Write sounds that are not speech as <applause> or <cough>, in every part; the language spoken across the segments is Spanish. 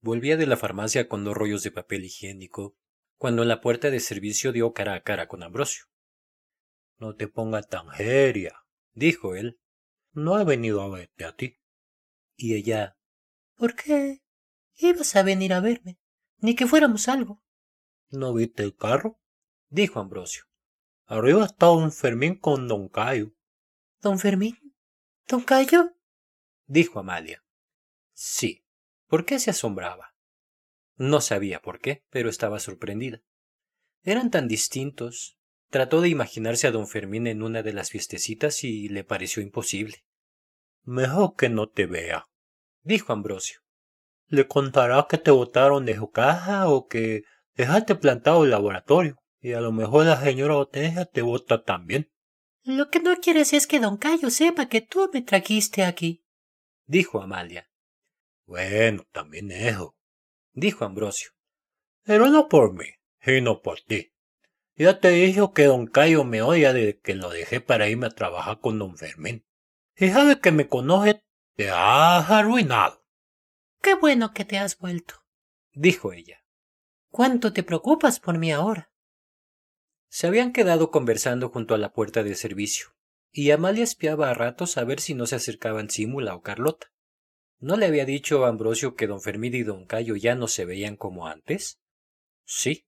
volvía de la farmacia con dos rollos de papel higiénico, cuando en la puerta de servicio dio cara a cara con Ambrosio. No te pongas tan seria, dijo él. No he venido a verte a ti. Y ella, ¿por qué? Ibas a venir a verme, ni que fuéramos algo. ¿No viste el carro? dijo Ambrosio. Arriba está don Fermín con don Cayo. ¿Don Fermín? ¿Don Cayo? dijo Amalia. Sí. ¿Por qué se asombraba? No sabía por qué, pero estaba sorprendida. Eran tan distintos. Trató de imaginarse a don Fermín en una de las fiestecitas y le pareció imposible. Mejor que no te vea, dijo Ambrosio. Le contará que te botaron de su casa o que dejaste plantado el laboratorio, y a lo mejor la señora Hortensia te vota también. Lo que no quieres es que don Cayo sepa que tú me trajiste aquí, dijo Amalia. Bueno, también eso, dijo Ambrosio. Pero no por mí, sino por ti. Ya te dije que don Cayo me odia desde que lo dejé para irme a trabajar con don Fermín. Y sabe que me conoce, te has arruinado. Qué bueno que te has vuelto, dijo ella. ¿Cuánto te preocupas por mí ahora? Se habían quedado conversando junto a la puerta de servicio, y Amalia espiaba a ratos a ver si no se acercaban Símula o Carlota. ¿No le había dicho a Ambrosio que don Fermín y don Cayo ya no se veían como antes? Sí.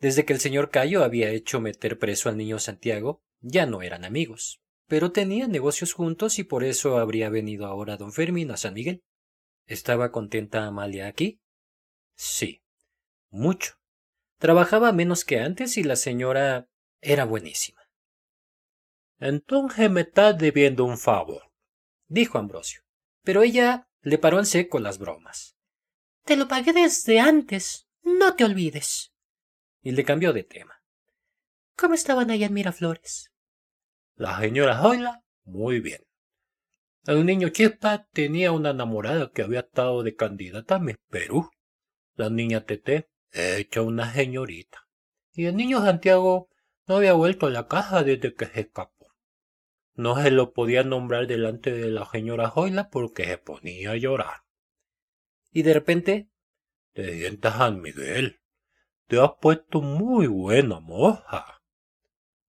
Desde que el señor Cayo había hecho meter preso al niño Santiago, ya no eran amigos, pero tenían negocios juntos y por eso habría venido ahora don Fermín a San Miguel. ¿Estaba contenta Amalia aquí? Sí. Mucho. Trabajaba menos que antes y la señora era buenísima. Entonces me estás debiendo un favor, dijo Ambrosio. Pero ella le paró en seco las bromas. Te lo pagué desde antes. No te olvides. Y le cambió de tema. ¿Cómo estaban allá en Miraflores? La señora Zoila, muy bien. El niño Chispa tenía una enamorada que había estado de candidata a Miss Perú. La niña Tete, hecha una señorita. Y el niño Santiago no había vuelto a la casa desde que se escapó. No se lo podía nombrar delante de la señora Zoila porque se ponía a llorar. Y de repente, te sientas San Miguel. Te has puesto muy buena moja.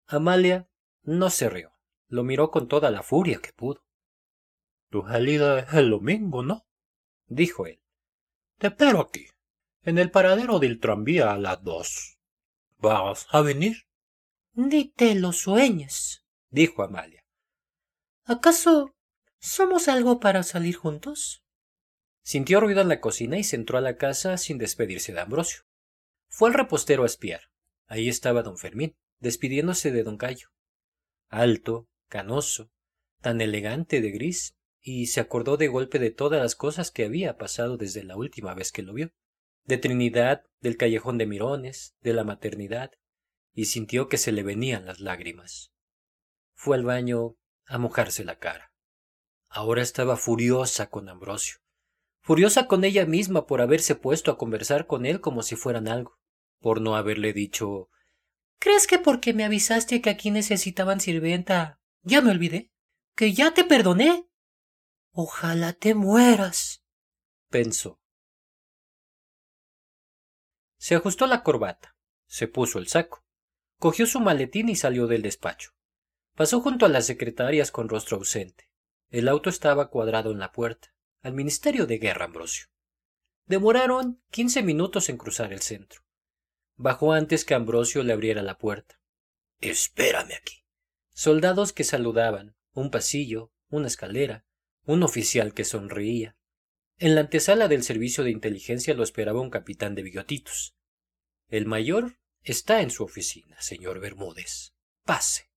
Amalia no se rió. Lo miró con toda la furia que pudo. Tu salida es el domingo, ¿no? dijo él. Te espero aquí, en el paradero del tranvía a las dos. ¿Vas a venir? Ni te lo sueñes, dijo Amalia. ¿Acaso somos algo para salir juntos? Sintió ruido en la cocina y se entró a la casa sin despedirse de Ambrosio. Fue al repostero a espiar. Ahí estaba don Fermín, despidiéndose de don Cayo. Alto, canoso, tan elegante de gris, y se acordó de golpe de todas las cosas que había pasado desde la última vez que lo vio. De Trinidad, del callejón de Mirones, de la maternidad, y sintió que se le venían las lágrimas. Fue al baño a mojarse la cara. Ahora estaba furiosa con Ambrosio, furiosa con ella misma por haberse puesto a conversar con él como si fueran algo, por no haberle dicho ¿Crees que porque me avisaste que aquí necesitaban sirvienta ya me olvidé? ¿Que ya te perdoné? Ojalá te mueras. pensó. Se ajustó la corbata, se puso el saco, cogió su maletín y salió del despacho. Pasó junto a las secretarias con rostro ausente. El auto estaba cuadrado en la puerta. Al Ministerio de Guerra, Ambrosio. Demoraron quince minutos en cruzar el centro. Bajó antes que Ambrosio le abriera la puerta. Espérame aquí. Soldados que saludaban, un pasillo, una escalera, un oficial que sonreía. En la antesala del servicio de inteligencia lo esperaba un capitán de bigotitos. El mayor está en su oficina, señor Bermúdez. Pase.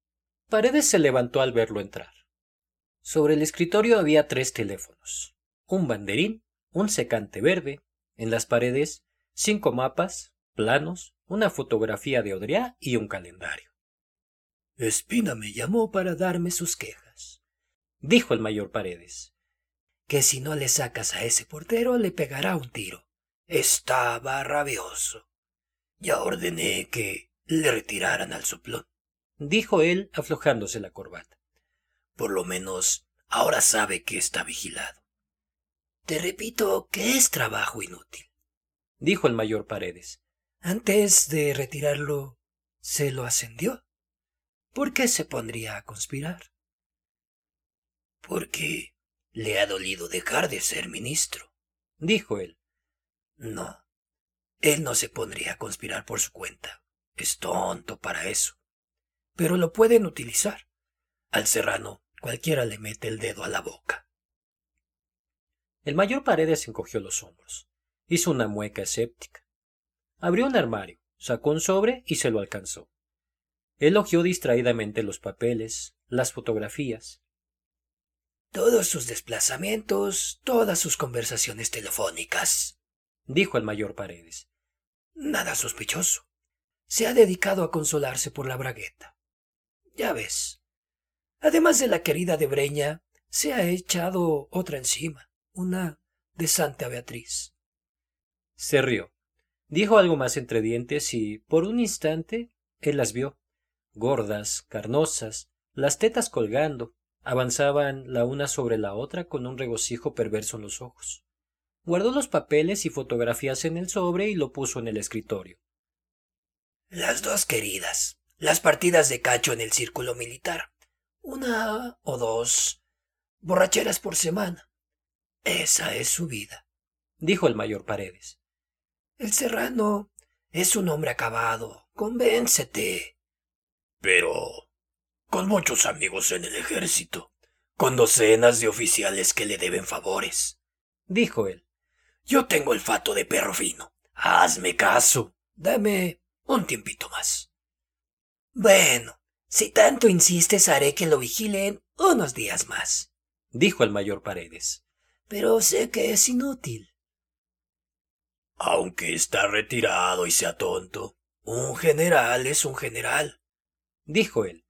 Paredes se levantó al verlo entrar. Sobre el escritorio había tres teléfonos, un banderín, un secante verde, en las paredes cinco mapas, planos, una fotografía de Odriá y un calendario. Espina me llamó para darme sus quejas, dijo el mayor Paredes. Que si no le sacas a ese portero le pegará un tiro. Estaba rabioso. Ya ordené que le retiraran al soplón dijo él aflojándose la corbata. Por lo menos ahora sabe que está vigilado. Te repito que es trabajo inútil, dijo el mayor Paredes. Antes de retirarlo, se lo ascendió. ¿Por qué se pondría a conspirar? Porque le ha dolido dejar de ser ministro, dijo él. No, él no se pondría a conspirar por su cuenta. Es tonto para eso. Pero lo pueden utilizar. Al serrano cualquiera le mete el dedo a la boca. El mayor Paredes encogió los hombros. Hizo una mueca escéptica. Abrió un armario, sacó un sobre y se lo alcanzó. Elogió distraídamente los papeles, las fotografías. Todos sus desplazamientos, todas sus conversaciones telefónicas, dijo el mayor Paredes. Nada sospechoso. Se ha dedicado a consolarse por la bragueta. Ya ves. Además de la querida de Breña, se ha echado otra encima una de Santa Beatriz. Se rió. Dijo algo más entre dientes y, por un instante, él las vio. Gordas, carnosas, las tetas colgando, avanzaban la una sobre la otra con un regocijo perverso en los ojos. Guardó los papeles y fotografías en el sobre y lo puso en el escritorio. Las dos queridas, las partidas de cacho en el círculo militar. Una o dos borracheras por semana. Esa es su vida, dijo el mayor Paredes. El serrano es un hombre acabado. Convéncete. Pero con muchos amigos en el ejército, con docenas de oficiales que le deben favores, dijo él. Yo tengo el fato de perro fino. Hazme caso. Dame un tiempito más. Bueno, si tanto insistes, haré que lo vigilen unos días más, dijo el mayor Paredes pero sé que es inútil. Aunque está retirado y sea tonto, un general es un general, dijo él.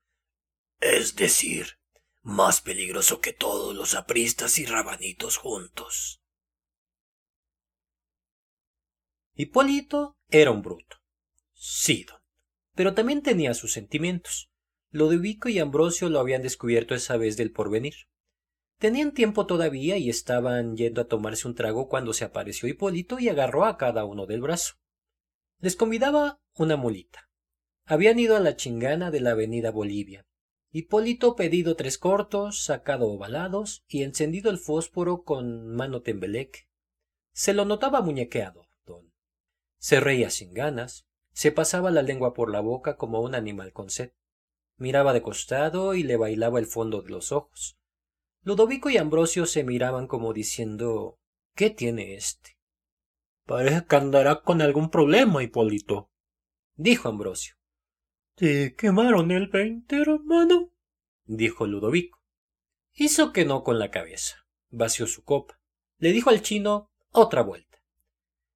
Es decir, más peligroso que todos los apristas y rabanitos juntos. Hipólito era un bruto. Sí, don. Pero también tenía sus sentimientos. Lodovico y Ambrosio lo habían descubierto esa vez del porvenir. Tenían tiempo todavía y estaban yendo a tomarse un trago cuando se apareció Hipólito y agarró a cada uno del brazo. Les convidaba una mulita. Habían ido a la chingana de la avenida Bolivia. Hipólito pedido tres cortos, sacado ovalados y encendido el fósforo con mano tembeleque. Se lo notaba muñequeado, don. Se reía sin ganas, se pasaba la lengua por la boca como un animal con sed. Miraba de costado y le bailaba el fondo de los ojos. Ludovico y Ambrosio se miraban como diciendo ¿Qué tiene éste? Parece que andará con algún problema, Hipólito, dijo Ambrosio. ¿Te quemaron el veinte, hermano? dijo Ludovico. Hizo que no con la cabeza. Vació su copa. Le dijo al chino otra vuelta.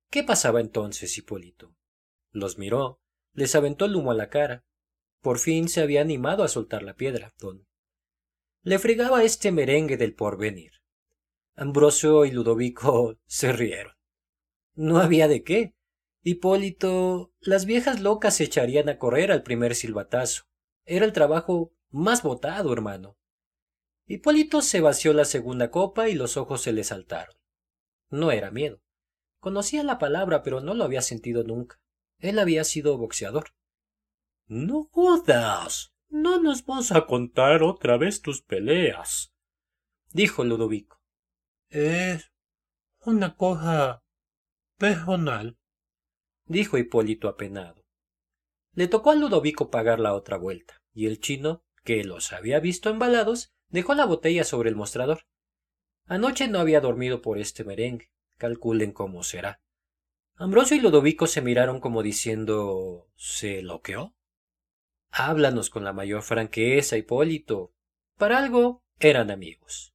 ¿Qué pasaba entonces, Hipólito? Los miró, les aventó el humo a la cara. Por fin se había animado a soltar la piedra, don le fregaba este merengue del porvenir. Ambrosio y Ludovico <laughs> se rieron. No había de qué. Hipólito, las viejas locas se echarían a correr al primer silbatazo. Era el trabajo más votado, hermano. Hipólito se vació la segunda copa y los ojos se le saltaron. No era miedo. Conocía la palabra, pero no lo había sentido nunca. Él había sido boxeador. No jodas. No nos vas a contar otra vez tus peleas, dijo Ludovico. Es una cosa personal, dijo Hipólito apenado. Le tocó a Ludovico pagar la otra vuelta, y el chino, que los había visto embalados, dejó la botella sobre el mostrador. Anoche no había dormido por este merengue. Calculen cómo será. Ambrosio y Ludovico se miraron como diciendo ¿Se loqueó? Háblanos con la mayor franqueza, Hipólito. Para algo eran amigos.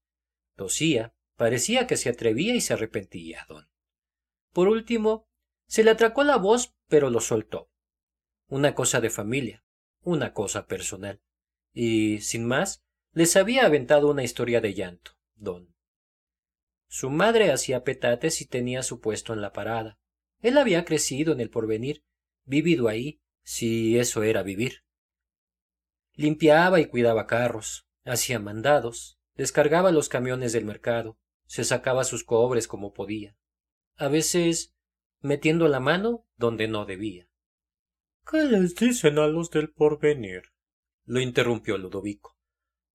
Tosía, parecía que se atrevía y se arrepentía, don. Por último, se le atracó la voz, pero lo soltó. Una cosa de familia, una cosa personal. Y, sin más, les había aventado una historia de llanto, don. Su madre hacía petates y tenía su puesto en la parada. Él había crecido en el porvenir, vivido ahí, si eso era vivir. Limpiaba y cuidaba carros, hacía mandados, descargaba los camiones del mercado, Se sacaba sus cobres como podía, a veces metiendo la mano donde no debía. ¿Qué les dicen a los del porvenir? lo interrumpió Ludovico.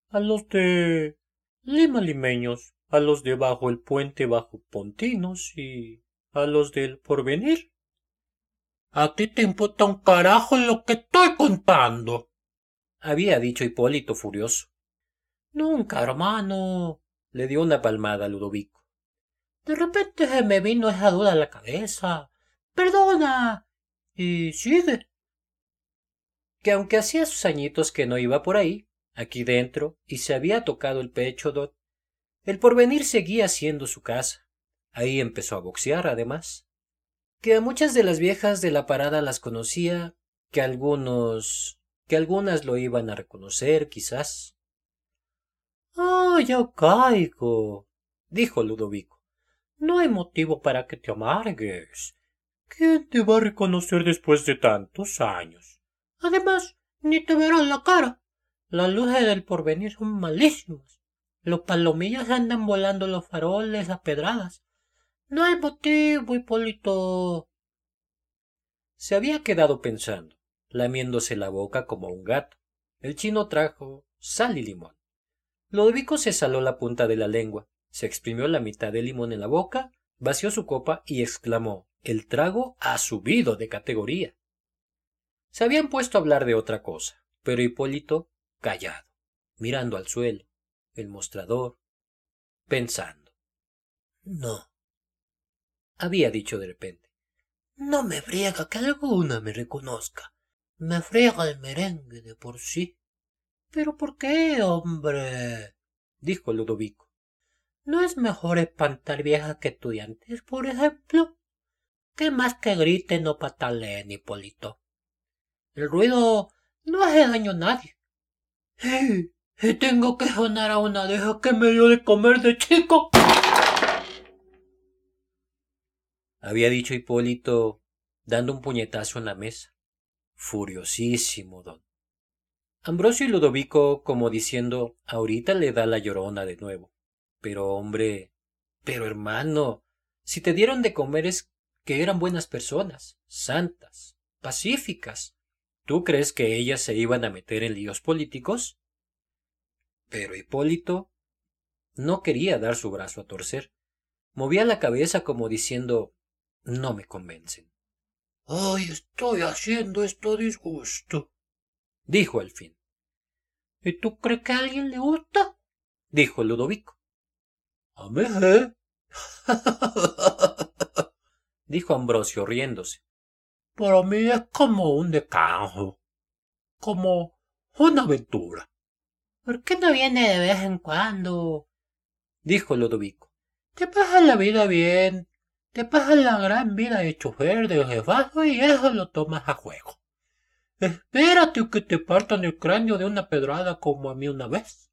A los de Lima limeños, a los de bajo el puente bajo pontinos y a los del porvenir. A ti te importa un carajo lo que estoy contando, había dicho Hipólito furioso. Nunca, hermano, le dio una palmada a Ludovico. De repente se me vino esa duda a la cabeza. Perdona. Y sigue. Que aunque hacía sus añitos que no iba por ahí, aquí dentro, y se había tocado el pecho, Dot, el porvenir seguía siendo su casa. Ahí empezó a boxear, además. Que a muchas de las viejas de la parada las conocía, que algunos que algunas lo iban a reconocer, quizás. Ah, ya caigo, dijo Ludovico. No hay motivo para que te amargues. ¿Quién te va a reconocer después de tantos años? Además, ni te verán la cara. Las luces del porvenir son malísimas. Los palomillos andan volando los faroles a pedradas. No hay motivo, Hipólito. Se había quedado pensando lamiéndose la boca como un gato. El chino trajo sal y limón. Lodovico se saló la punta de la lengua, se exprimió la mitad del limón en la boca, vació su copa y exclamó El trago ha subido de categoría. Se habían puesto a hablar de otra cosa, pero Hipólito callado, mirando al suelo, el mostrador, pensando. No, había dicho de repente. No me friega que alguna me reconozca. Me friega el merengue de por sí. ¿Pero por qué, hombre? dijo Ludovico. ¿No es mejor espantar viejas que estudiantes, por ejemplo? ¿Qué más que griten o pataleen, Hipólito? El ruido no hace daño a nadie. Y, tengo que sonar a una deja que me dio de comer de chico. Había dicho Hipólito dando un puñetazo en la mesa furiosísimo, don. Ambrosio y Ludovico como diciendo ahorita le da la llorona de nuevo. Pero hombre. Pero hermano. Si te dieron de comer es que eran buenas personas, santas, pacíficas. ¿Tú crees que ellas se iban a meter en líos políticos? Pero Hipólito no quería dar su brazo a torcer. Movía la cabeza como diciendo no me convencen. Ay, estoy haciendo esto disgusto, dijo al fin. ¿Y tú crees que a alguien le gusta? dijo Ludovico. A mí, ¿eh? <laughs> dijo Ambrosio riéndose. Para mí es como un decanjo, como una aventura. ¿Por qué no viene de vez en cuando? dijo Ludovico. Te pasa la vida bien, te pasas la gran vida de chofer, de jefazo y eso lo tomas a juego. Espérate que te partan el cráneo de una pedrada como a mí una vez.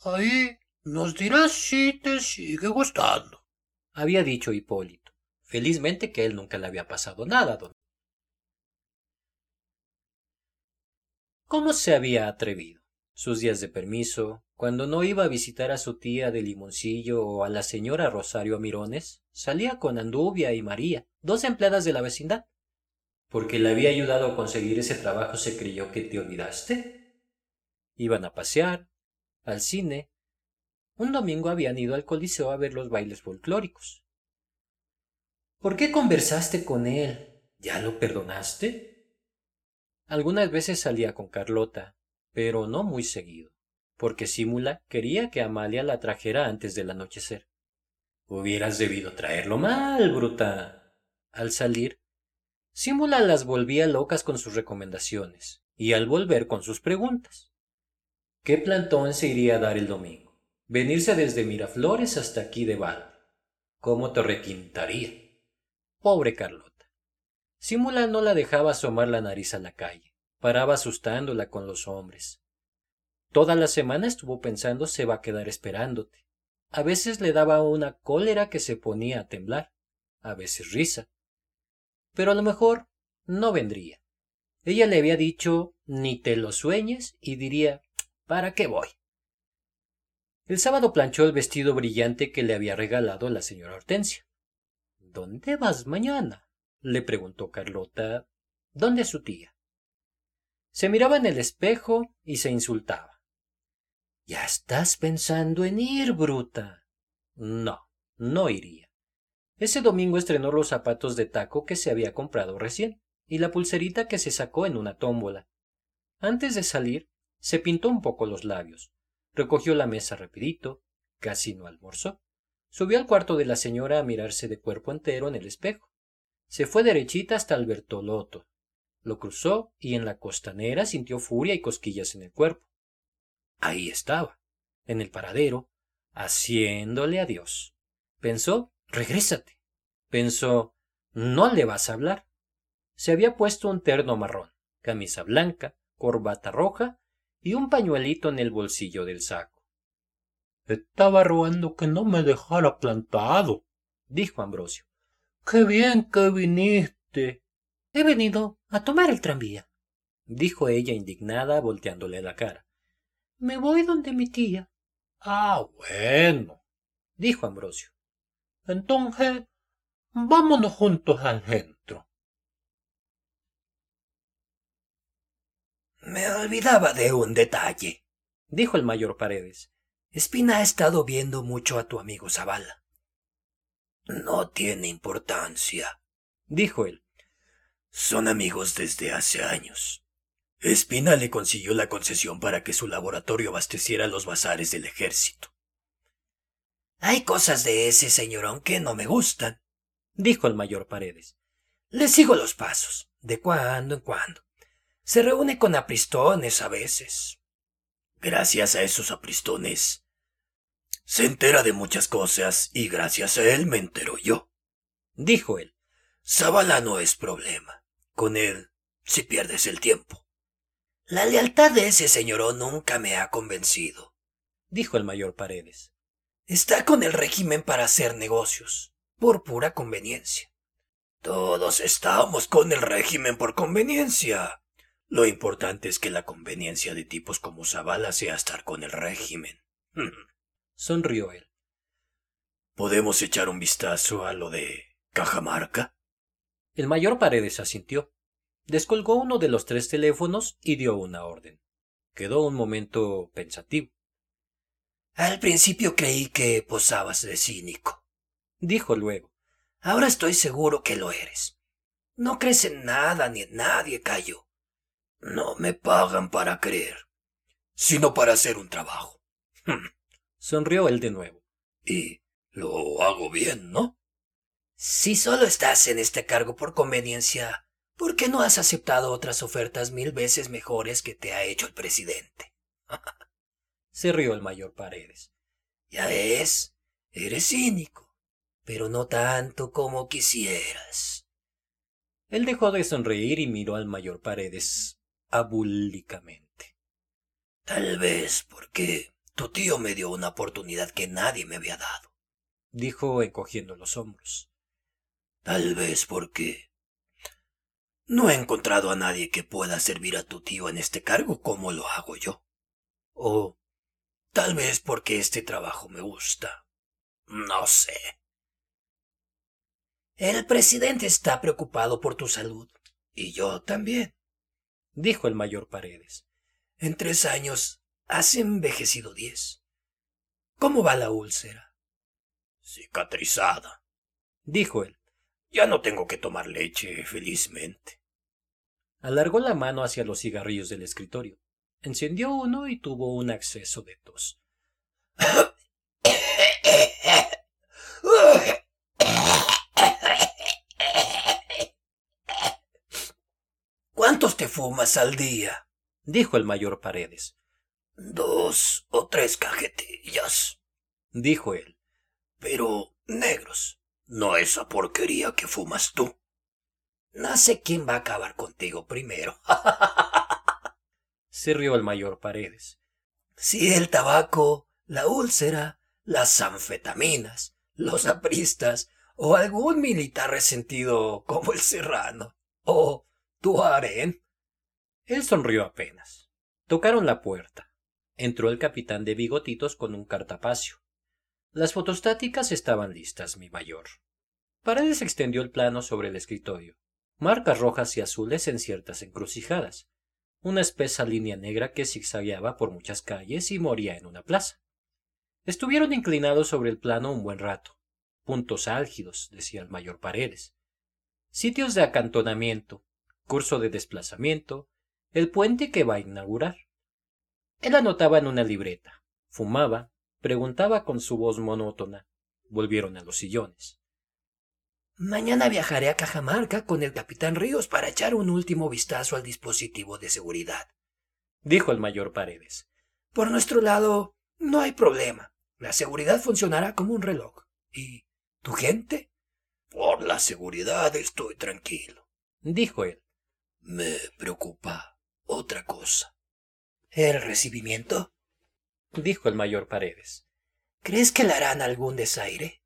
Ahí nos dirás si te sigue gustando. Había dicho Hipólito. Felizmente que él nunca le había pasado nada, don. ¿Cómo se había atrevido? Sus días de permiso, cuando no iba a visitar a su tía de Limoncillo o a la señora Rosario Mirones, salía con Anduvia y María, dos empleadas de la vecindad. ¿Porque le había ayudado a conseguir ese trabajo se creyó que te olvidaste? Iban a pasear, al cine. Un domingo habían ido al Coliseo a ver los bailes folclóricos. ¿Por qué conversaste con él? ¿Ya lo perdonaste? Algunas veces salía con Carlota, pero no muy seguido porque Simula quería que Amalia la trajera antes del anochecer. Hubieras debido traerlo mal, bruta. Al salir, Simula las volvía locas con sus recomendaciones, y al volver con sus preguntas. ¿Qué plantón se iría a dar el domingo? Venirse desde Miraflores hasta aquí de Val. ¿Cómo te requintaría? Pobre Carlota. Simula no la dejaba asomar la nariz a la calle. Paraba asustándola con los hombres. Toda la semana estuvo pensando se va a quedar esperándote. A veces le daba una cólera que se ponía a temblar, a veces risa. Pero a lo mejor no vendría. Ella le había dicho ni te lo sueñes y diría ¿para qué voy? El sábado planchó el vestido brillante que le había regalado la señora Hortensia. ¿Dónde vas mañana? le preguntó Carlota. ¿Dónde su tía? Se miraba en el espejo y se insultaba. Ya estás pensando en ir, bruta. No, no iría. Ese domingo estrenó los zapatos de taco que se había comprado recién y la pulserita que se sacó en una tómbola. Antes de salir, se pintó un poco los labios, recogió la mesa rapidito, casi no almorzó. Subió al cuarto de la señora a mirarse de cuerpo entero en el espejo. Se fue derechita hasta el Bertoloto. Lo cruzó y en la costanera sintió furia y cosquillas en el cuerpo. Ahí estaba, en el paradero, haciéndole adiós. Pensó, regrésate. Pensó, no le vas a hablar. Se había puesto un terno marrón, camisa blanca, corbata roja y un pañuelito en el bolsillo del saco. Estaba rogando que no me dejara plantado, dijo Ambrosio. Qué bien que viniste. He venido a tomar el tranvía, dijo ella indignada, volteándole la cara. Me voy donde mi tía. Ah, bueno, dijo Ambrosio. Entonces, vámonos juntos al centro. Me olvidaba de un detalle, dijo el mayor Paredes. Espina ha estado viendo mucho a tu amigo Zavala. No tiene importancia, dijo él. Son amigos desde hace años. Espina le consiguió la concesión para que su laboratorio abasteciera los bazares del ejército. Hay cosas de ese señorón que no me gustan, dijo el mayor Paredes. Le sigo los pasos, de cuando en cuando. Se reúne con apristones a veces. Gracias a esos apristones, se entera de muchas cosas y gracias a él me entero yo. Dijo él. Zabala no es problema. Con él, si pierdes el tiempo. La lealtad de ese señorón nunca me ha convencido. Dijo el mayor Paredes. Está con el régimen para hacer negocios, por pura conveniencia. Todos estamos con el régimen por conveniencia. Lo importante es que la conveniencia de tipos como Zavala sea estar con el régimen. <laughs> sonrió él. ¿Podemos echar un vistazo a lo de Cajamarca? El mayor Paredes asintió. Descolgó uno de los tres teléfonos y dio una orden. Quedó un momento pensativo. Al principio creí que posabas de cínico, dijo luego. Ahora estoy seguro que lo eres. No crees en nada ni en nadie, Cayo. No me pagan para creer, sino para hacer un trabajo. Sonrió él de nuevo. Y lo hago bien, ¿no? Si solo estás en este cargo por conveniencia, ¿por qué no has aceptado otras ofertas mil veces mejores que te ha hecho el presidente? <laughs> Se rió el mayor Paredes. Ya es, eres cínico, pero no tanto como quisieras. Él dejó de sonreír y miró al mayor Paredes abúlicamente. Tal vez porque tu tío me dio una oportunidad que nadie me había dado, dijo encogiendo los hombros. Tal vez porque no he encontrado a nadie que pueda servir a tu tío en este cargo como lo hago yo. O tal vez porque este trabajo me gusta. No sé. El presidente está preocupado por tu salud. Y yo también, dijo el mayor Paredes. En tres años Has envejecido diez. ¿Cómo va la úlcera? Cicatrizada, dijo él. Ya no tengo que tomar leche, felizmente. Alargó la mano hacia los cigarrillos del escritorio. Encendió uno y tuvo un acceso de tos. ¿Cuántos te fumas al día? dijo el mayor Paredes. Dos o tres cajetillas, dijo él. Pero negros, no esa porquería que fumas tú. No sé quién va a acabar contigo primero. Se rió el mayor Paredes. Si el tabaco, la úlcera, las anfetaminas, los apristas, o algún militar resentido como el serrano, o tu harén. Él sonrió apenas. Tocaron la puerta. entró el capitán de bigotitos con un cartapacio. Las fotostáticas estaban listas, mi mayor. Paredes extendió el plano sobre el escritorio. Marcas rojas y azules en ciertas encrucijadas. Una espesa línea negra que zigzagueaba por muchas calles y moría en una plaza. Estuvieron inclinados sobre el plano un buen rato. Puntos álgidos, decía el mayor Paredes. Sitios de acantonamiento, curso de desplazamiento, el puente que va a inaugurar. Él anotaba en una libreta, fumaba, preguntaba con su voz monótona. Volvieron a los sillones. Mañana viajaré a Cajamarca con el capitán Ríos para echar un último vistazo al dispositivo de seguridad, dijo el mayor Paredes. Por nuestro lado, no hay problema. La seguridad funcionará como un reloj. ¿Y tu gente? Por la seguridad estoy tranquilo, dijo él. Me preocupa otra cosa. ¿El recibimiento? dijo el mayor Paredes. ¿Crees que le harán algún desaire?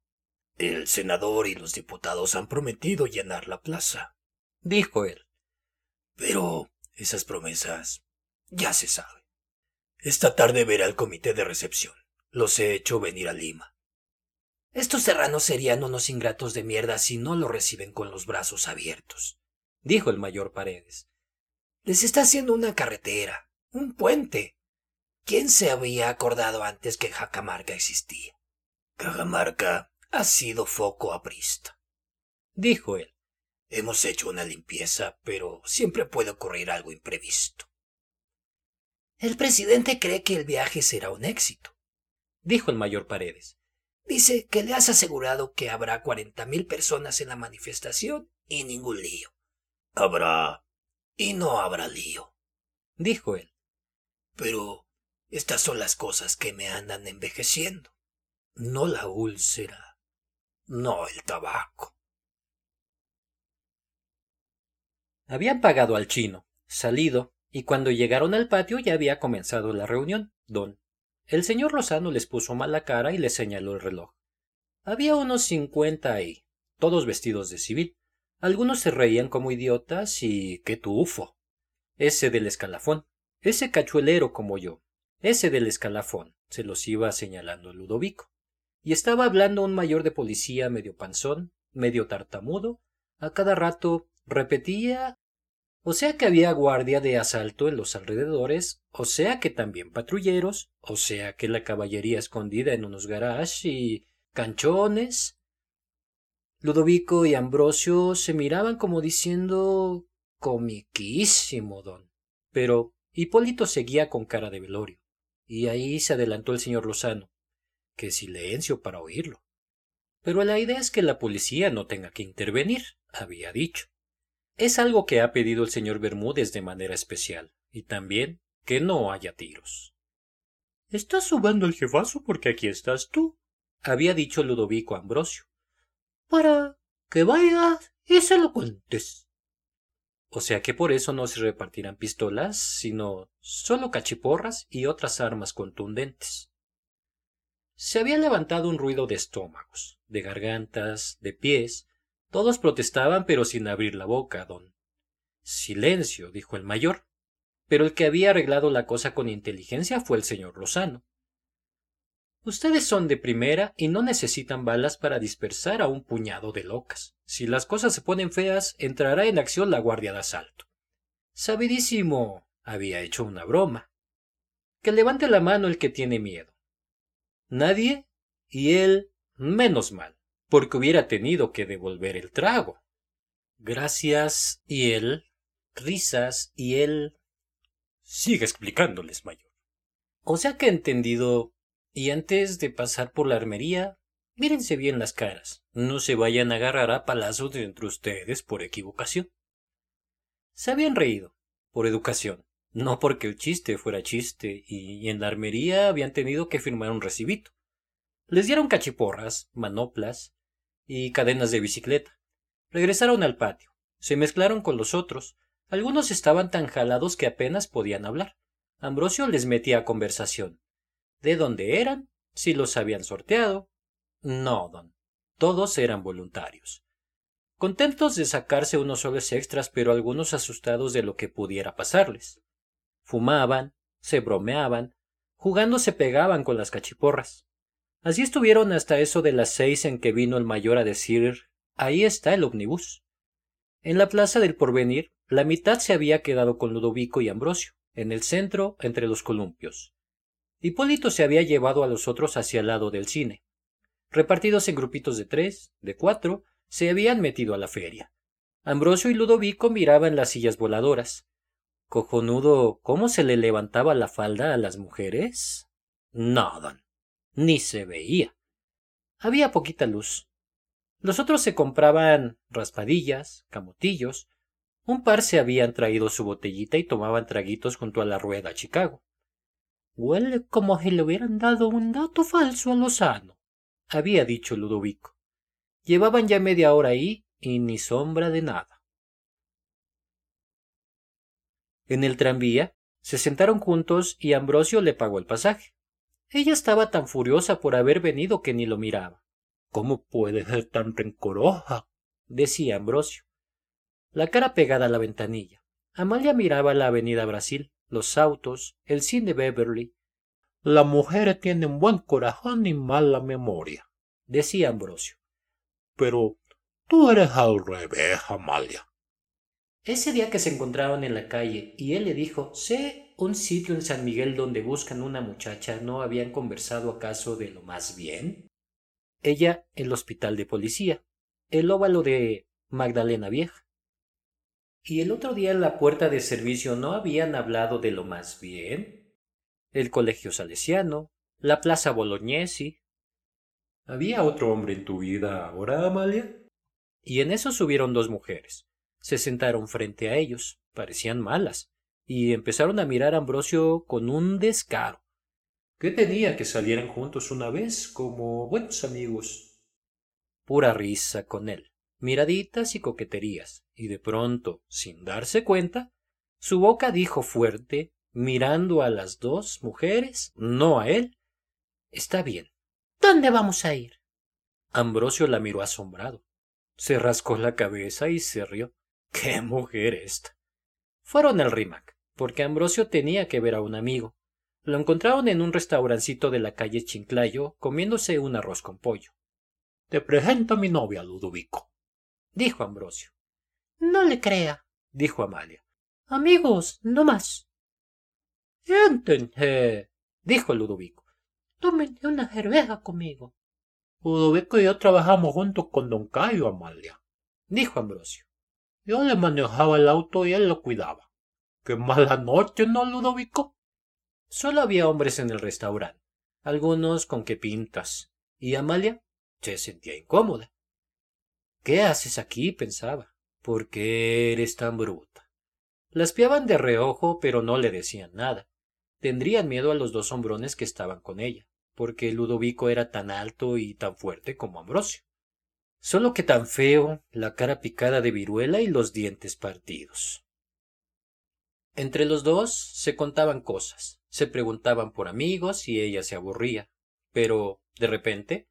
El senador y los diputados han prometido llenar la plaza, dijo él. Pero esas promesas ya se sabe. Esta tarde verá el comité de recepción. Los he hecho venir a Lima. Estos serranos serían unos ingratos de mierda si no lo reciben con los brazos abiertos, dijo el mayor Paredes. Les está haciendo una carretera, un puente. ¿Quién se había acordado antes que Jacamarca existía? Cajamarca ha sido foco aprista, dijo él. Hemos hecho una limpieza, pero siempre puede ocurrir algo imprevisto. El presidente cree que el viaje será un éxito, dijo el mayor Paredes. Dice que le has asegurado que habrá cuarenta mil personas en la manifestación y ningún lío. Habrá y no habrá lío, dijo él. Pero estas son las cosas que me andan envejeciendo, no la úlcera, no el tabaco. Habían pagado al chino, salido, y cuando llegaron al patio ya había comenzado la reunión. Don. El señor Lozano les puso mala cara y les señaló el reloj. Había unos cincuenta ahí, todos vestidos de civil. Algunos se reían como idiotas y qué tufo. Ese del escalafón, ese cachuelero como yo, ese del escalafón, se los iba señalando Ludovico. Y estaba hablando un mayor de policía medio panzón, medio tartamudo, a cada rato repetía o sea que había guardia de asalto en los alrededores, o sea que también patrulleros, o sea que la caballería escondida en unos garages y canchones. Ludovico y Ambrosio se miraban como diciendo comiquísimo, don. Pero Hipólito seguía con cara de velorio, y ahí se adelantó el señor Lozano. Qué silencio para oírlo. Pero la idea es que la policía no tenga que intervenir, había dicho. Es algo que ha pedido el señor Bermúdez de manera especial, y también que no haya tiros. Estás subando el jefazo porque aquí estás tú, había dicho Ludovico Ambrosio. Para que vayas y se lo cuentes. O sea que por eso no se repartirán pistolas, sino solo cachiporras y otras armas contundentes. Se había levantado un ruido de estómagos, de gargantas, de pies, todos protestaban, pero sin abrir la boca, don. Silencio, dijo el mayor. Pero el que había arreglado la cosa con inteligencia fue el señor Lozano. Ustedes son de primera y no necesitan balas para dispersar a un puñado de locas. Si las cosas se ponen feas, entrará en acción la guardia de asalto. Sabidísimo. había hecho una broma. Que levante la mano el que tiene miedo. Nadie y él menos mal porque hubiera tenido que devolver el trago. Gracias y él, risas y él. Sigue explicándoles, mayor. O sea que he entendido. Y antes de pasar por la armería, mírense bien las caras. No se vayan a agarrar a palazos entre ustedes por equivocación. Se habían reído, por educación, no porque el chiste fuera chiste, y en la armería habían tenido que firmar un recibito. Les dieron cachiporras, manoplas, y cadenas de bicicleta. Regresaron al patio. Se mezclaron con los otros. Algunos estaban tan jalados que apenas podían hablar. Ambrosio les metía conversación. ¿De dónde eran? Si los habían sorteado. No, don. Todos eran voluntarios. Contentos de sacarse unos soles extras, pero algunos asustados de lo que pudiera pasarles. Fumaban, se bromeaban, Jugando se pegaban con las cachiporras. Así estuvieron hasta eso de las seis en que vino el mayor a decir ahí está el omnibus. En la plaza del porvenir, la mitad se había quedado con Ludovico y Ambrosio, en el centro, entre los columpios. Hipólito se había llevado a los otros hacia el lado del cine. Repartidos en grupitos de tres, de cuatro, se habían metido a la feria. Ambrosio y Ludovico miraban las sillas voladoras. Cojonudo, ¿cómo se le levantaba la falda a las mujeres? Nada. Ni se veía. Había poquita luz. Los otros se compraban raspadillas, camotillos. Un par se habían traído su botellita y tomaban traguitos junto a la rueda Chicago. Huele como si le hubieran dado un dato falso a Lozano, había dicho Ludovico. Llevaban ya media hora ahí y ni sombra de nada. En el tranvía se sentaron juntos y Ambrosio le pagó el pasaje. Ella estaba tan furiosa por haber venido que ni lo miraba. ¿Cómo puede ser tan rencorosa? decía Ambrosio. La cara pegada a la ventanilla. Amalia miraba la avenida Brasil, los autos, el cine Beverly. Las mujeres tienen buen corazón y mala memoria, decía Ambrosio. Pero tú eres al revés, Amalia. Ese día que se encontraron en la calle y él le dijo, sé un sitio en San Miguel donde buscan una muchacha, ¿no habían conversado acaso de lo más bien? ella el hospital de policía, el óvalo de Magdalena Vieja. Y el otro día en la puerta de servicio no habían hablado de lo más bien. El colegio salesiano, la plaza Bolognesi. ¿Había otro hombre en tu vida ahora, Amalia? Y en eso subieron dos mujeres. Se sentaron frente a ellos, parecían malas, y empezaron a mirar a Ambrosio con un descaro. ¿Qué tenía que salieran juntos una vez como buenos amigos? Pura risa con él, miraditas y coqueterías, y de pronto, sin darse cuenta, su boca dijo fuerte, mirando a las dos mujeres, no a él, Está bien. ¿Dónde vamos a ir? Ambrosio la miró asombrado. Se rascó la cabeza y se rió. ¡Qué mujer esta! Fueron al Rimac, porque Ambrosio tenía que ver a un amigo, lo encontraron en un restaurancito de la calle Chinclayo comiéndose un arroz con pollo. Te presento a mi novia, Ludovico, dijo Ambrosio. No le crea, dijo Amalia. Amigos, no más. Siéntense, dijo Ludovico. Tómense una cerveza conmigo. Ludovico y yo trabajamos juntos con don Cayo, Amalia, dijo Ambrosio. Yo le manejaba el auto y él lo cuidaba. Qué mala noche, ¿no, Ludovico? Solo había hombres en el restaurante, algunos con qué pintas, y Amalia se sentía incómoda. ¿Qué haces aquí? pensaba. ¿Por qué eres tan bruta? La espiaban de reojo, pero no le decían nada. Tendrían miedo a los dos hombrones que estaban con ella, porque Ludovico era tan alto y tan fuerte como Ambrosio. Solo que tan feo, la cara picada de viruela y los dientes partidos. Entre los dos se contaban cosas, se preguntaban por amigos y ella se aburría. Pero, de repente,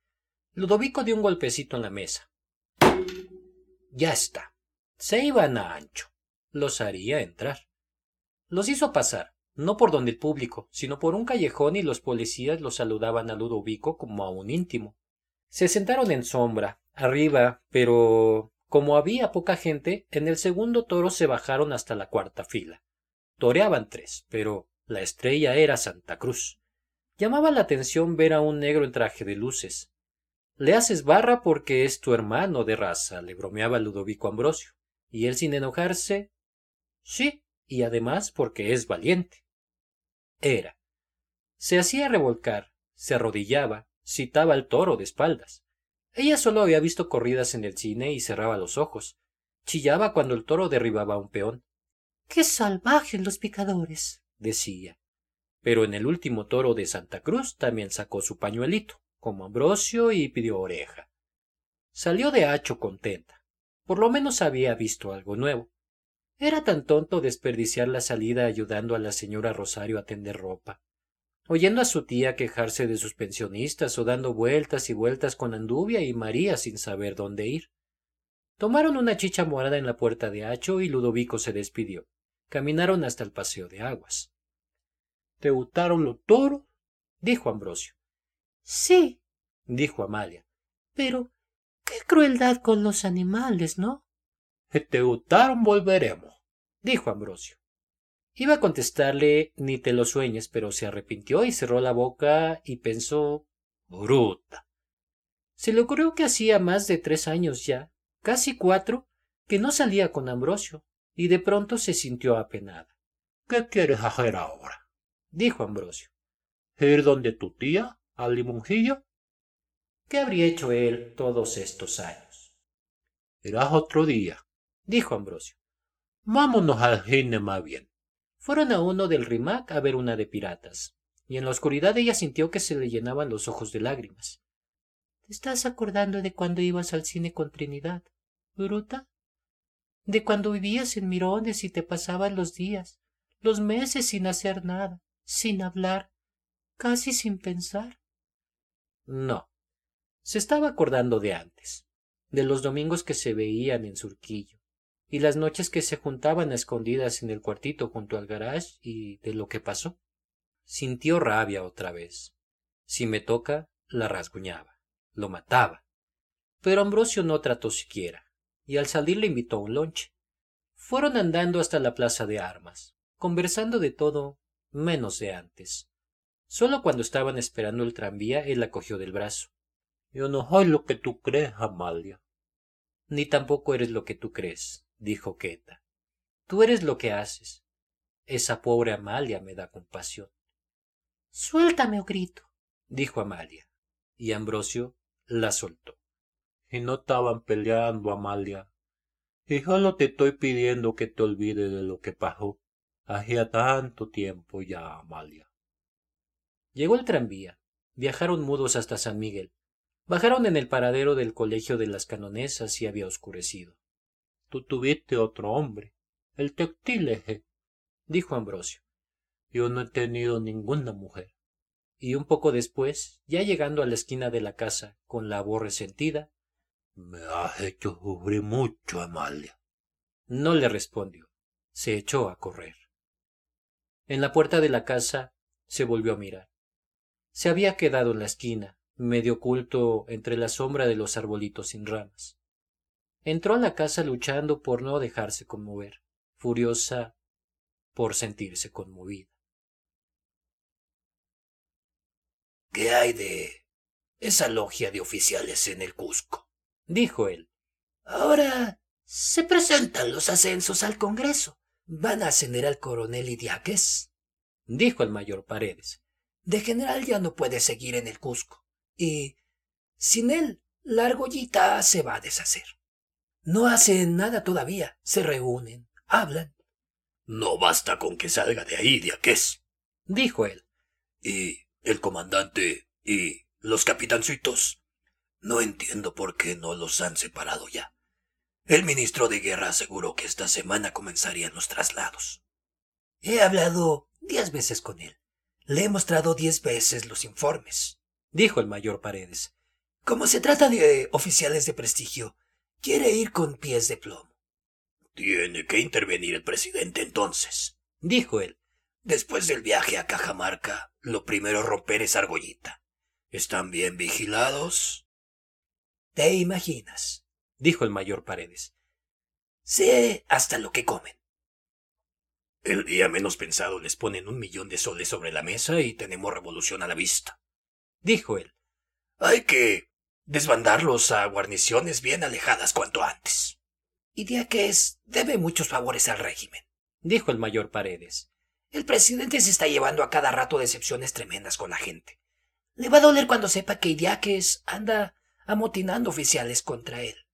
Ludovico dio un golpecito en la mesa. Ya está. Se iban a ancho. Los haría entrar. Los hizo pasar, no por donde el público, sino por un callejón y los policías los saludaban a Ludovico como a un íntimo. Se sentaron en sombra, arriba, pero como había poca gente, en el segundo toro se bajaron hasta la cuarta fila. Toreaban tres, pero la estrella era Santa Cruz. Llamaba la atención ver a un negro en traje de luces. Le haces barra porque es tu hermano de raza, le bromeaba Ludovico Ambrosio, y él sin enojarse. Sí, y además porque es valiente. Era. Se hacía revolcar, se arrodillaba, citaba al toro de espaldas. Ella solo había visto corridas en el cine y cerraba los ojos. Chillaba cuando el toro derribaba a un peón. ¡Qué salvajes los picadores! decía. Pero en el último toro de Santa Cruz también sacó su pañuelito, como Ambrosio, y pidió oreja. Salió de hacho contenta. Por lo menos había visto algo nuevo. Era tan tonto desperdiciar la salida ayudando a la señora Rosario a tender ropa, oyendo a su tía quejarse de sus pensionistas o dando vueltas y vueltas con Anduvia y María sin saber dónde ir. Tomaron una chicha morada en la puerta de Hacho y Ludovico se despidió. Caminaron hasta el paseo de aguas. ¿Te gustaron los toros? dijo Ambrosio. Sí, dijo Amalia. Pero qué crueldad con los animales, ¿no? Te gustaron, volveremos, dijo Ambrosio. Iba a contestarle ni te lo sueñes, pero se arrepintió y cerró la boca y pensó bruta. Se le ocurrió que hacía más de tres años ya, casi cuatro, que no salía con Ambrosio, y de pronto se sintió apenada. ¿Qué quieres hacer ahora? dijo Ambrosio. ¿Ir donde tu tía, al limonjillo? ¿Qué habría hecho él todos estos años? Irás otro día, dijo Ambrosio. Vámonos al cine más bien. Fueron a uno del Rimac a ver una de piratas, y en la oscuridad ella sintió que se le llenaban los ojos de lágrimas. ¿Te estás acordando de cuando ibas al cine con Trinidad, bruta? De cuando vivías en Mirones y te pasabas los días, los meses sin hacer nada, sin hablar, casi sin pensar. No. Se estaba acordando de antes, de los domingos que se veían en Surquillo, y las noches que se juntaban a escondidas en el cuartito junto al garage y de lo que pasó. Sintió rabia otra vez. Si me toca, la rasguñaba, lo mataba. Pero Ambrosio no trató siquiera, y al salir le invitó a un lonche. Fueron andando hasta la plaza de armas, conversando de todo menos de antes. Solo cuando estaban esperando el tranvía él la cogió del brazo. Yo no soy lo que tú crees, Amalia. Ni tampoco eres lo que tú crees, dijo Queta. Tú eres lo que haces. Esa pobre Amalia me da compasión. Suéltame o grito, dijo Amalia, y Ambrosio la soltó. Y no estaban peleando, Amalia. Y solo te estoy pidiendo que te olvides de lo que pasó. Hacía tanto tiempo ya, Amalia. Llegó el tranvía. Viajaron mudos hasta San Miguel. Bajaron en el paradero del colegio de las canonesas y había oscurecido. Tú tuviste otro hombre, el textileje, dijo Ambrosio. Yo no he tenido ninguna mujer. Y un poco después, ya llegando a la esquina de la casa, con la voz resentida, Me has hecho sufrir mucho, Amalia. No le respondió. Se echó a correr. En la puerta de la casa se volvió a mirar. Se había quedado en la esquina, medio oculto entre la sombra de los arbolitos sin ramas. Entró a la casa luchando por no dejarse conmover, furiosa por sentirse conmovida. ¿Qué hay de esa logia de oficiales en el Cusco? dijo él. Ahora se presentan los ascensos al Congreso. Van a ascender al coronel Idiáquez. dijo el mayor Paredes. De general ya no puede seguir en el Cusco. Y sin él, la argollita se va a deshacer. No hacen nada todavía. Se reúnen, hablan. No basta con que salga de ahí, Diaqués, dijo él. Y el comandante y los capitancitos. No entiendo por qué no los han separado ya. El ministro de guerra aseguró que esta semana comenzarían los traslados. He hablado diez veces con él. Le he mostrado diez veces los informes, dijo el mayor Paredes. Como se trata de oficiales de prestigio, quiere ir con pies de plomo. Tiene que intervenir el presidente entonces, dijo él. Después del viaje a Cajamarca, lo primero romper esa argollita. ¿Están bien vigilados? Te imaginas, dijo el mayor Paredes. Sé hasta lo que comen. El día menos pensado les ponen un millón de soles sobre la mesa y tenemos revolución a la vista. Dijo él. Hay que desbandarlos a guarniciones bien alejadas cuanto antes. Y Diaques debe muchos favores al régimen, dijo el mayor Paredes. El presidente se está llevando a cada rato decepciones tremendas con la gente. Le va a doler cuando sepa que Idiáquez anda amotinando oficiales contra él.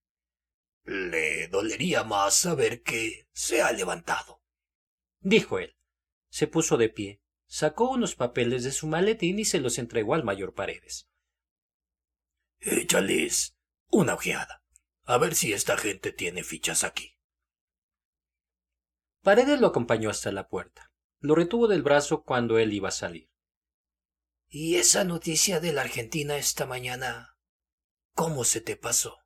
Le dolería más saber que se ha levantado, dijo él. Se puso de pie, sacó unos papeles de su maletín y se los entregó al mayor Paredes. Échales una ojeada, a ver si esta gente tiene fichas aquí. Paredes lo acompañó hasta la puerta. Lo retuvo del brazo cuando él iba a salir. ¿Y esa noticia de la Argentina esta mañana? ¿Cómo se te pasó?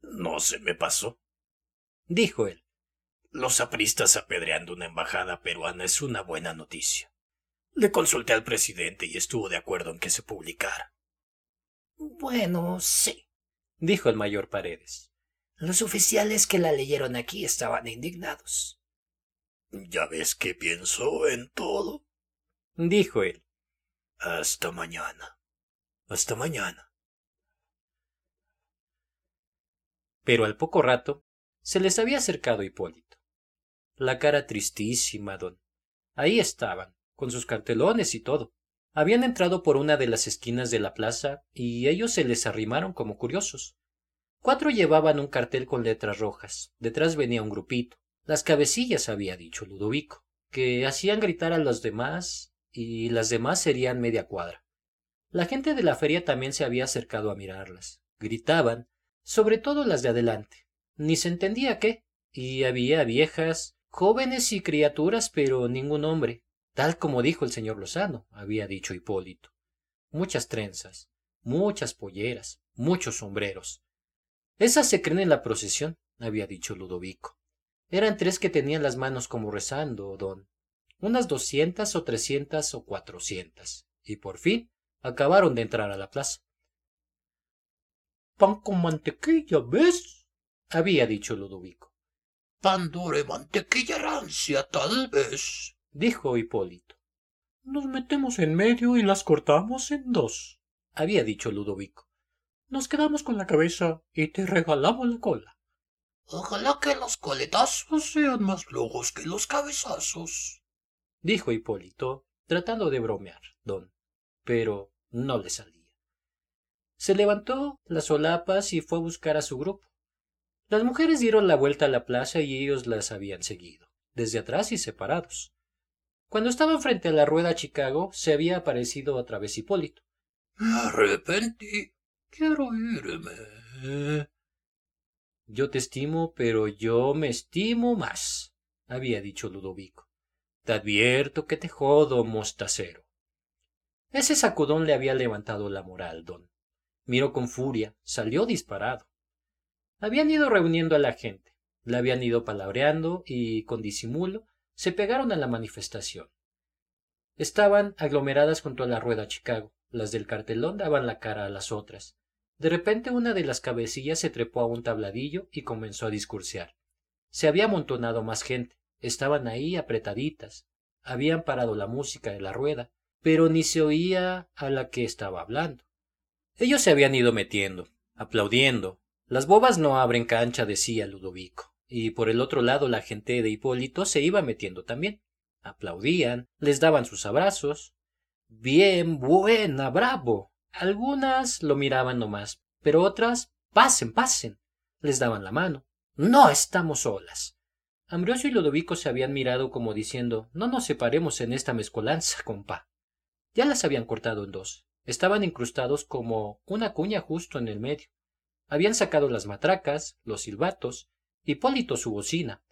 No se me pasó, dijo él. Los apristas apedreando una embajada peruana es una buena noticia. Le consulté al presidente y estuvo de acuerdo en que se publicara. Bueno, sí, dijo el mayor Paredes. Los oficiales que la leyeron aquí estaban indignados. Ya ves que pienso en todo, dijo él. Hasta mañana. Hasta mañana. Pero al poco rato se les había acercado Hipólito. La cara tristísima, don. Ahí estaban, con sus cartelones y todo. Habían entrado por una de las esquinas de la plaza y ellos se les arrimaron como curiosos. Cuatro llevaban un cartel con letras rojas. Detrás venía un grupito. Las cabecillas había dicho Ludovico, que hacían gritar a los demás y las demás serían media cuadra. La gente de la feria también se había acercado a mirarlas. Gritaban, sobre todo las de adelante. Ni se entendía qué. Y había viejas, jóvenes y criaturas, pero ningún hombre, tal como dijo el señor Lozano, había dicho Hipólito. Muchas trenzas, muchas polleras, muchos sombreros. Esas se creen en la procesión, había dicho Ludovico. Eran tres que tenían las manos como rezando, don. Unas doscientas o trescientas o cuatrocientas. Y por fin acabaron de entrar a la plaza. Pan con mantequilla, ¿ves? había dicho Ludovico. Pan duro mantequilla rancia, tal vez, dijo Hipólito. Nos metemos en medio y las cortamos en dos, había dicho Ludovico. Nos quedamos con la cabeza y te regalamos la cola. Ojalá que los coletazos sean más flojos que los cabezazos, dijo Hipólito, tratando de bromear, don, pero no le salía. Se levantó las solapas y fue a buscar a su grupo. Las mujeres dieron la vuelta a la plaza y ellos las habían seguido, desde atrás y separados. Cuando estaban frente a la rueda Chicago, se había aparecido otra vez Hipólito. Me arrepentí. Quiero irme. Yo te estimo, pero yo me estimo más, había dicho Ludovico. Te advierto que te jodo, mostacero. Ese sacudón le había levantado la moral, don. Miró con furia, salió disparado. Habían ido reuniendo a la gente, la habían ido palabreando y, con disimulo, se pegaron a la manifestación. Estaban aglomeradas junto a la rueda Chicago. Las del cartelón daban la cara a las otras. De repente una de las cabecillas se trepó a un tabladillo y comenzó a discursear. Se había amontonado más gente. Estaban ahí apretaditas. Habían parado la música de la rueda, pero ni se oía a la que estaba hablando. Ellos se habían ido metiendo, aplaudiendo, las bobas no abren cancha, decía Ludovico, y por el otro lado la gente de Hipólito se iba metiendo también. Aplaudían, les daban sus abrazos. Bien, buena, bravo. Algunas lo miraban nomás, pero otras, pasen, pasen. Les daban la mano. No estamos solas. Ambrosio y Ludovico se habían mirado como diciendo no nos separemos en esta mezcolanza, compa. Ya las habían cortado en dos. Estaban incrustados como una cuña justo en el medio. Habían sacado las matracas, los silbatos, Hipólito su bocina.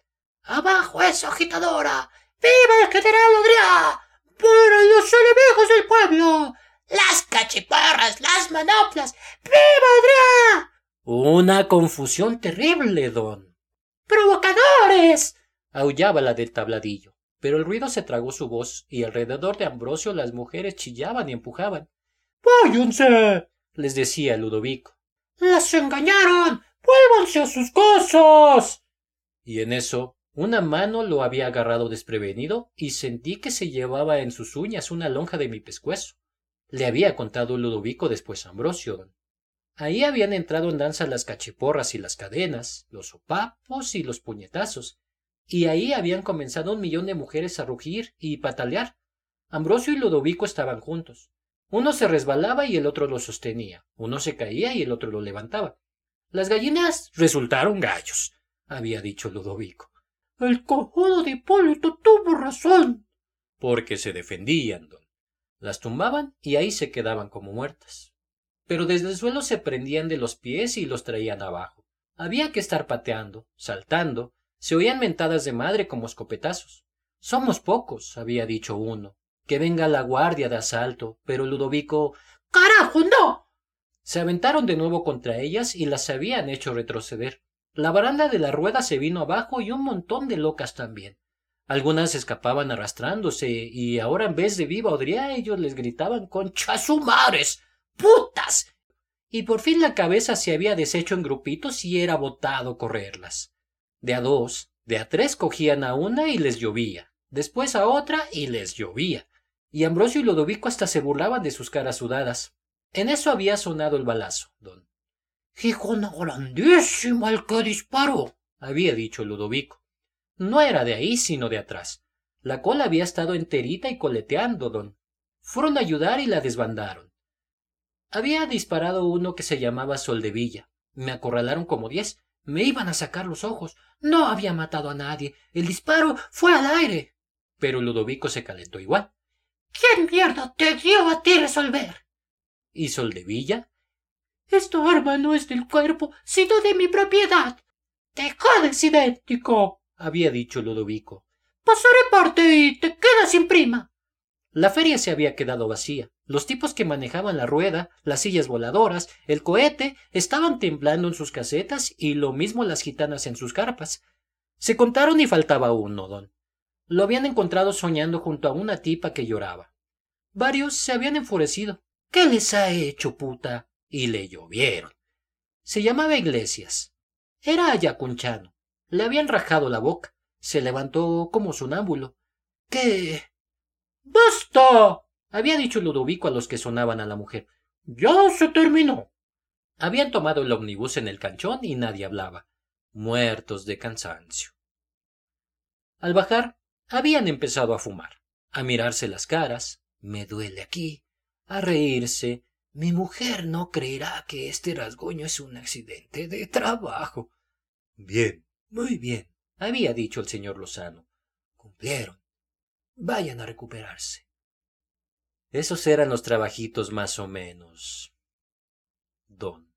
¡Abajo esa agitadora! ¡Viva el general Adrián! ¡Para los enemigos del pueblo! ¡Las cachiparras! ¡Las manoplas! ¡Viva Adrián! Una confusión terrible, don. ¡Provocadores! aullaba la del tabladillo. Pero el ruido se tragó su voz y alrededor de Ambrosio las mujeres chillaban y empujaban. ¡Váyanse! les decía Ludovico. ¡Las engañaron! ¡Vuélvanse a sus cosas! Y en eso una mano lo había agarrado desprevenido y sentí que se llevaba en sus uñas una lonja de mi pescuezo. Le había contado Ludovico después Ambrosio. Ahí habían entrado en danza las cacheporras y las cadenas, los sopapos y los puñetazos, y ahí habían comenzado un millón de mujeres a rugir y patalear. Ambrosio y Ludovico estaban juntos. Uno se resbalaba y el otro lo sostenía, uno se caía y el otro lo levantaba. Las gallinas resultaron gallos, había dicho Ludovico. El cojudo de Hipólito tuvo razón. Porque se defendían, don. Las tumbaban y ahí se quedaban como muertas. Pero desde el suelo se prendían de los pies y los traían abajo. Había que estar pateando, saltando, se oían mentadas de madre como escopetazos. Somos pocos, había dicho uno, que venga la guardia de asalto, pero Ludovico ¡Carajo, no! Se aventaron de nuevo contra ellas y las habían hecho retroceder. La baranda de la rueda se vino abajo y un montón de locas también. Algunas escapaban arrastrándose, y ahora en vez de viva Odria ellos les gritaban con chasumares, putas. Y por fin la cabeza se había deshecho en grupitos y era botado correrlas. De a dos, de a tres cogían a una y les llovía, después a otra y les llovía. Y Ambrosio y Lodovico hasta se burlaban de sus caras sudadas. En eso había sonado el balazo, don. Hijona grandísima el que disparó, había dicho Ludovico. No era de ahí, sino de atrás. La cola había estado enterita y coleteando, don. Fueron a ayudar y la desbandaron. Había disparado uno que se llamaba Soldevilla. Me acorralaron como diez. Me iban a sacar los ojos. No había matado a nadie. El disparo fue al aire. Pero Ludovico se calentó igual. ¿Quién mierda te dio a ti resolver? ¿Y Soldevilla? Esta arma no es del cuerpo, sino de mi propiedad. Te jodes idéntico había dicho Ludovico. Pasaré parte y te quedas sin prima. La feria se había quedado vacía. Los tipos que manejaban la rueda, las sillas voladoras, el cohete, estaban temblando en sus casetas y lo mismo las gitanas en sus carpas. Se contaron y faltaba uno, don. Lo habían encontrado soñando junto a una tipa que lloraba. Varios se habían enfurecido. ¿Qué les ha hecho, puta? Y le llovieron. Se llamaba Iglesias. Era ayacunchano. Le habían rajado la boca. Se levantó como sonámbulo. ¿Qué? ¡Basta! había dicho Ludovico a los que sonaban a la mujer. Ya se terminó. Habían tomado el omnibus en el canchón y nadie hablaba, muertos de cansancio. Al bajar, habían empezado a fumar, a mirarse las caras, me duele aquí, a reírse. Mi mujer no creerá que este rasgoño es un accidente de trabajo. Bien, muy bien, había dicho el señor Lozano. Cumplieron. Vayan a recuperarse. Esos eran los trabajitos más o menos. Don.